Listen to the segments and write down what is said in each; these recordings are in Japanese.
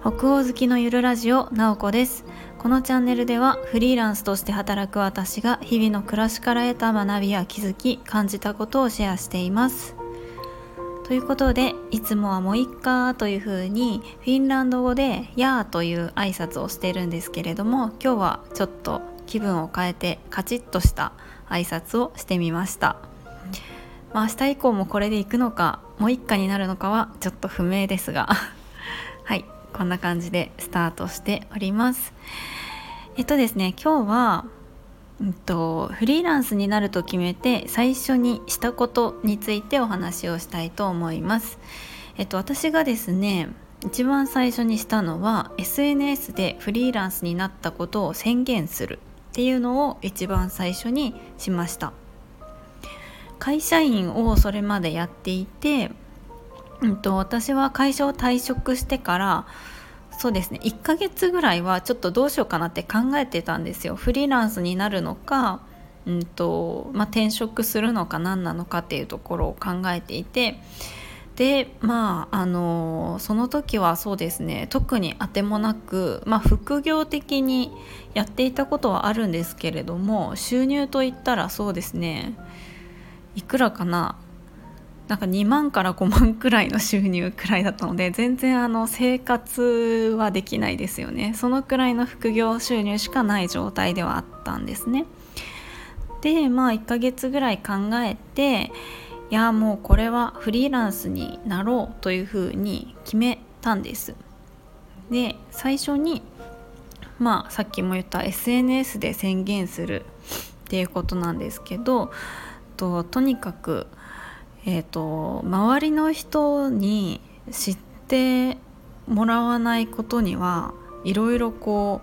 北欧好きのゆるラジオなおこです。このチャンネルではフリーランスとして働く私が日々の暮らしから得た学びや気づき感じたことをシェアしています。ということでいつもはもういっかというふうにフィンランド語で「やー」という挨拶をしてるんですけれども今日はちょっと気分を変えてカチッとした挨拶をしてみました。まあ、明日以降もこれで行くのかもう一家になるのかはちょっと不明ですが。はいこんな感じでスタートしております。えっとですね今日はうんと、フリーランスになると決めて最初にしたことについてお話をしたいと思います。えっと、私がですね一番最初にしたのは SNS でフリーランスになったことを宣言するっていうのを一番最初にしました。会社員をそれまでやっていて、うんと、私は会社を退職してからそうですね1ヶ月ぐらいはちょっとどうしようかなって考えてたんですよ。フリーランスになるのか、うんとまあ、転職するのか何なのかっていうところを考えていて。でまああのその時はそうですね特にあてもなく、まあ、副業的にやっていたことはあるんですけれども収入といったらそうですねいくらかななんか2万から5万くらいの収入くらいだったので全然あの生活はできないですよね。そのくらいの副業収入しかない状態ではあったんですね。でまあ1ヶ月ぐらい考えていやもうこれはフリーランスになろうというふうに決めたんです。で最初にまあさっきも言った SNS で宣言するっていうことなんですけどととにかくえーと、周りの人に知ってもらわないことにはいろいろこ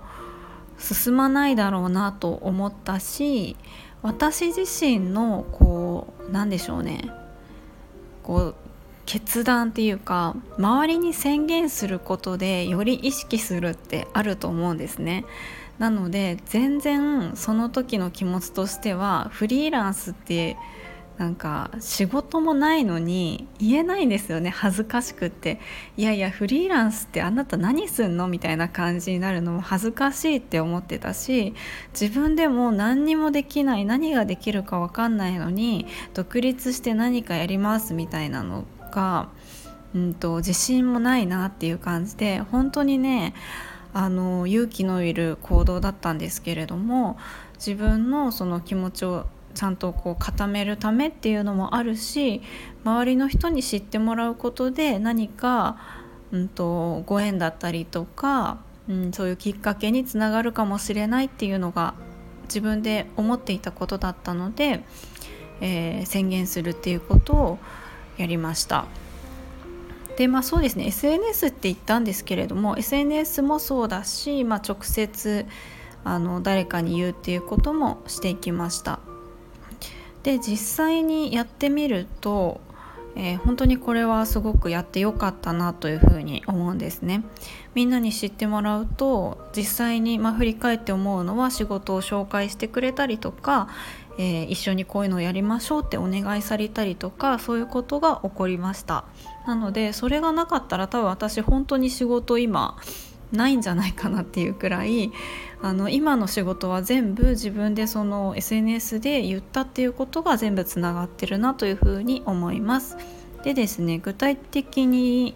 う進まないだろうなと思ったし私自身のこうなんでしょうねこう決断っていうか周りに宣言することでより意識するってあると思うんですね。なので全然その時の気持ちとしてはフリーランスってなんか仕事もないのに言えないんですよね恥ずかしくって。いやいやフリーランスってあなた何すんのみたいな感じになるのも恥ずかしいって思ってたし自分でも何にもできない何ができるか分かんないのに独立して何かやりますみたいなのが、うんと、自信もないなっていう感じで本当にねあの勇気のいる行動だったんですけれども自分のその気持ちをちゃんとこう固めるためっていうのもあるし周りの人に知ってもらうことで何か、うんと、ご縁だったりとか、うん、そういうきっかけにつながるかもしれないっていうのが自分で思っていたことだったので、えー、宣言するっていうことをやりました。でまあそうですね SNS って言ったんですけれども SNS もそうだし、まあ、直接あの誰かに言うっていうこともしていきました。で実際にやってみると、えー、本当にこれはすごくやってよかったなというふうに思うんですね。みんなに知ってもらうと実際に、まあ、振り返って思うのは仕事を紹介してくれたりとか、えー、一緒にこういうのをやりましょうってお願いされたりとかそういうことが起こりました。なのでそれがなかったら多分私本当に仕事今ないんじゃないかなっていうくらいあの今の仕事は全部自分でその SNS で言ったっていうことが全部つながってるなというふうに思います。でですね具体的に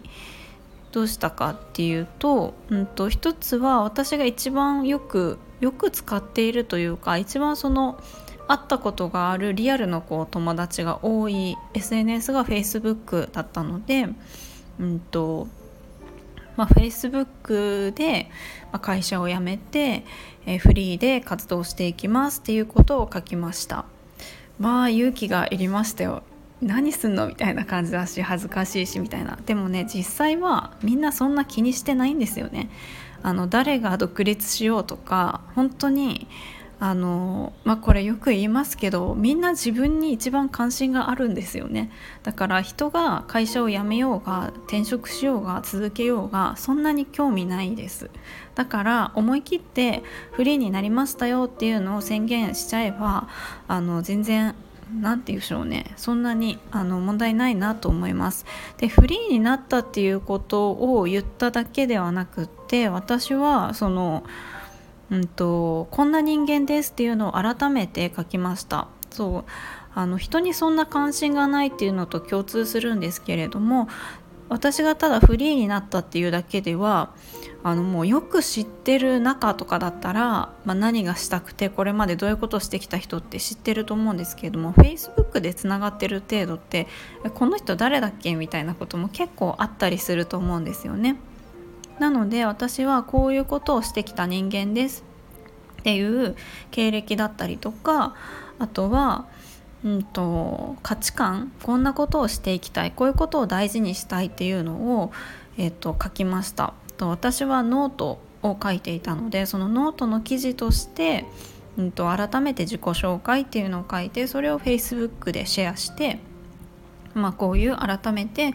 どうしたかっていうと,、うんと、一つは私が一番よくよく使っているというか一番その会ったことがあるリアルのこう友達が多い SNS が Facebook だったので、うんとまあ、Facebook で会社を辞めて、フリーで活動していきますっていうことを書きました。まあ勇気がいりましたよ。何すんのみたいな感じだし恥ずかしいしみたいな。でもね実際はみんなそんな気にしてないんですよね。あの誰が独立しようとか本当にあのまあこれよく言いますけどみんな自分に一番関心があるんですよね。だから人が会社を辞めようが転職しようが続けようがそんなに興味ないです。だから思い切ってフリーになりましたよっていうのを宣言しちゃえばあの全然何て言うでしょうね。そんなにあの問題ないなと思います。でフリーになったっていうことを言っただけではなくって私はその、うんと、こんな人間ですっていうのを改めて書きました。そうあの人にそんな関心がないっていうのと共通するんですけれども私がただフリーになったっていうだけではあのもうよく知ってる中とかだったら、まあ、何がしたくてこれまでどういうことしてきた人って知ってると思うんですけれども Facebook でつながってる程度ってこの人誰だっけみたいなことも結構あったりすると思うんですよね。なので私はこういうことをしてきた人間ですっていう経歴だったりとかあとはうんと、価値観こんなことをしていきたいこういうことを大事にしたいっていうのを、えーと、書きました。と私はノートを書いていたのでそのノートの記事として、うんと、改めて自己紹介っていうのを書いてそれを Facebook でシェアして、まあ、こういう改めて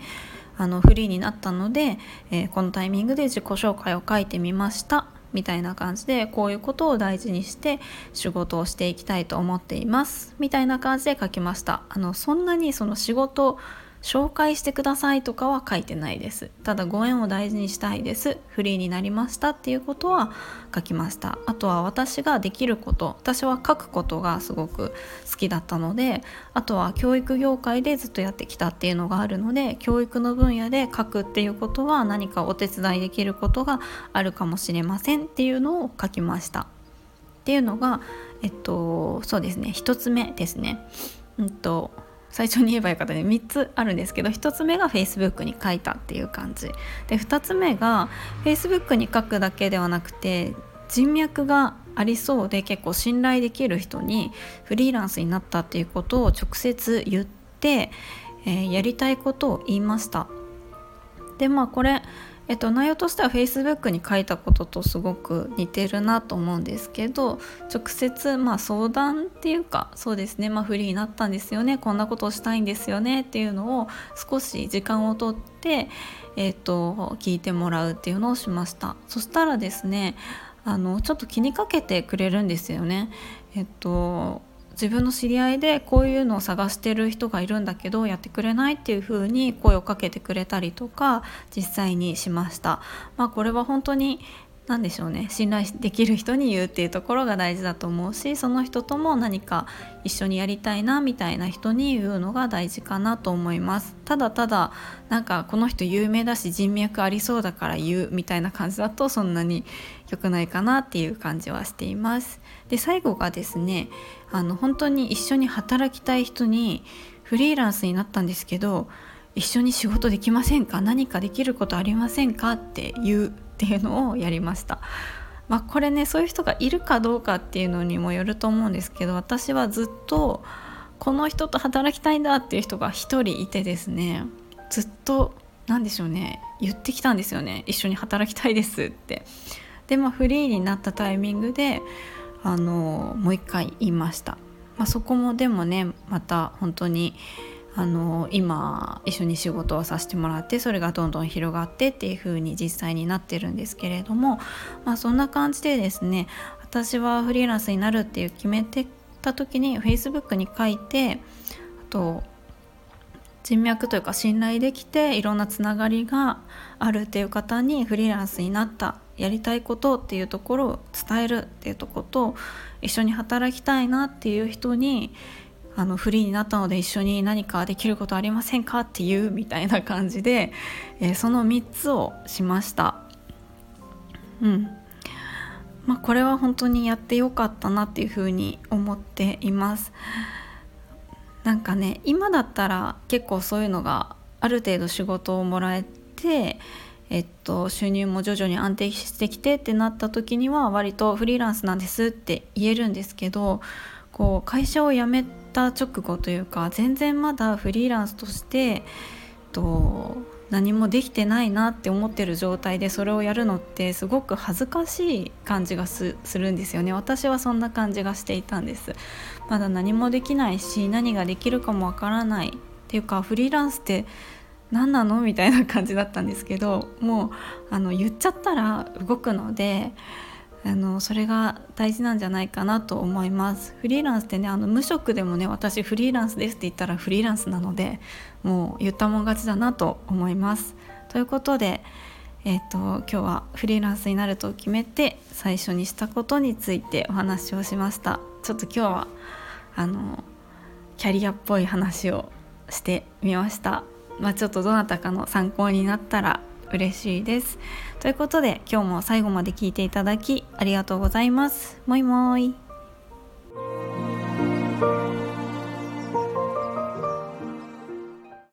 あのフリーになったので、えー、このタイミングで自己紹介を書いてみましたみたいな感じでこういうことを大事にして仕事をしていきたいと思っていますみたいな感じで書きました。あのそんなにその仕事紹介してくださいとかは書いてないです。ただご縁を大事にしたいです。フリーになりましたっていうことは書きました。あとは私ができること。私は書くことがすごく好きだったのであとは教育業界でずっとやってきたっていうのがあるので教育の分野で書くっていうことは何かお手伝いできることがあるかもしれませんっていうのを書きました。っていうのがえっとそうですね。1つ目ですね。うんと最初に言えばよかったね。3つあるんですけど1つ目が Facebook に書いたっていう感じ。で2つ目が Facebook に書くだけではなくて人脈がありそうで結構信頼できる人にフリーランスになったっていうことを直接言って、えー、やりたいことを言いました。でまあこれえっと、内容としては Facebook に書いたこととすごく似てるなと思うんですけど直接まあ相談っていうかそうですね、まあ、フリーになったんですよねこんなことをしたいんですよねっていうのを少し時間をとって、えっと、聞いてもらうっていうのをしましたそしたらですねあのちょっと気にかけてくれるんですよね。えっと自分の知り合いでこういうのを探してる人がいるんだけどやってくれないっていう風に声をかけてくれたりとか実際にしました。まあ、これは本当に何でしょうね。信頼できる人に言うっていうところが大事だと思うしその人とも何か一緒にやりたいなみたいな人に言うのが大事かなと思います。ただただなんかこの人有名だし人脈ありそうだから言うみたいな感じだとそんなに良くないかなっていう感じはしています。で最後がですねあの本当に一緒に働きたい人にフリーランスになったんですけど一緒に仕事できませんか？何かできることありませんか？って言うっていうのをやりました。まあ、これねそういう人がいるかどうかっていうのにもよると思うんですけど私はずっとこの人と働きたいんだっていう人が1人いてですねずっと何でしょうね言ってきたんですよね。一緒に働きたいですって。でまあフリーになったタイミングであのもう一回言いました、まあ、そこもでもねまた本当にあの今一緒に仕事をさせてもらってそれがどんどん広がってっていう風に実際になってるんですけれども、まあ、そんな感じでですね私はフリーランスになるっていう決めてた時に Facebook に書いてあと人脈というか信頼できていろんなつながりがあるっていう方にフリーランスになったやりたいことっていうところを伝えるっていうとこと一緒に働きたいなっていう人にあのフリーになったので一緒に何かできることありませんかっていうみたいな感じで、えー、その3つをしました。うんまあ、これは本当にやってよかったなっていうふうに思っています。なんかね今だったら結構そういうのがある程度仕事をもらえてえっと、収入も徐々に安定してきてってなった時には割とフリーランスなんですって言えるんですけどこう会社を辞めてた直後というか全然まだフリーランスとして、と、何もできてないなって思ってる状態でそれをやるのってすごく恥ずかしい感じがするんですよね。私はそんな感じがしていたんです。まだ何もできないし何ができるかもわからないっていうかフリーランスって何なの？みたいな感じだったんですけどもうあの言っちゃったら動くのであのそれが大事なんじゃないかなと思います。フリーランスってねあの無職でもね私フリーランスですって言ったらフリーランスなのでもう言ったもん勝ちだなと思います。ということでえーと、今日はフリーランスになると決めて最初にしたことについてお話をしました。ちょっと今日はあのキャリアっぽい話をしてみました。まあ、ちょっとどなたかの参考になったら嬉しいです。ということで今日も最後まで聞いていただきありがとうございます。もいもい。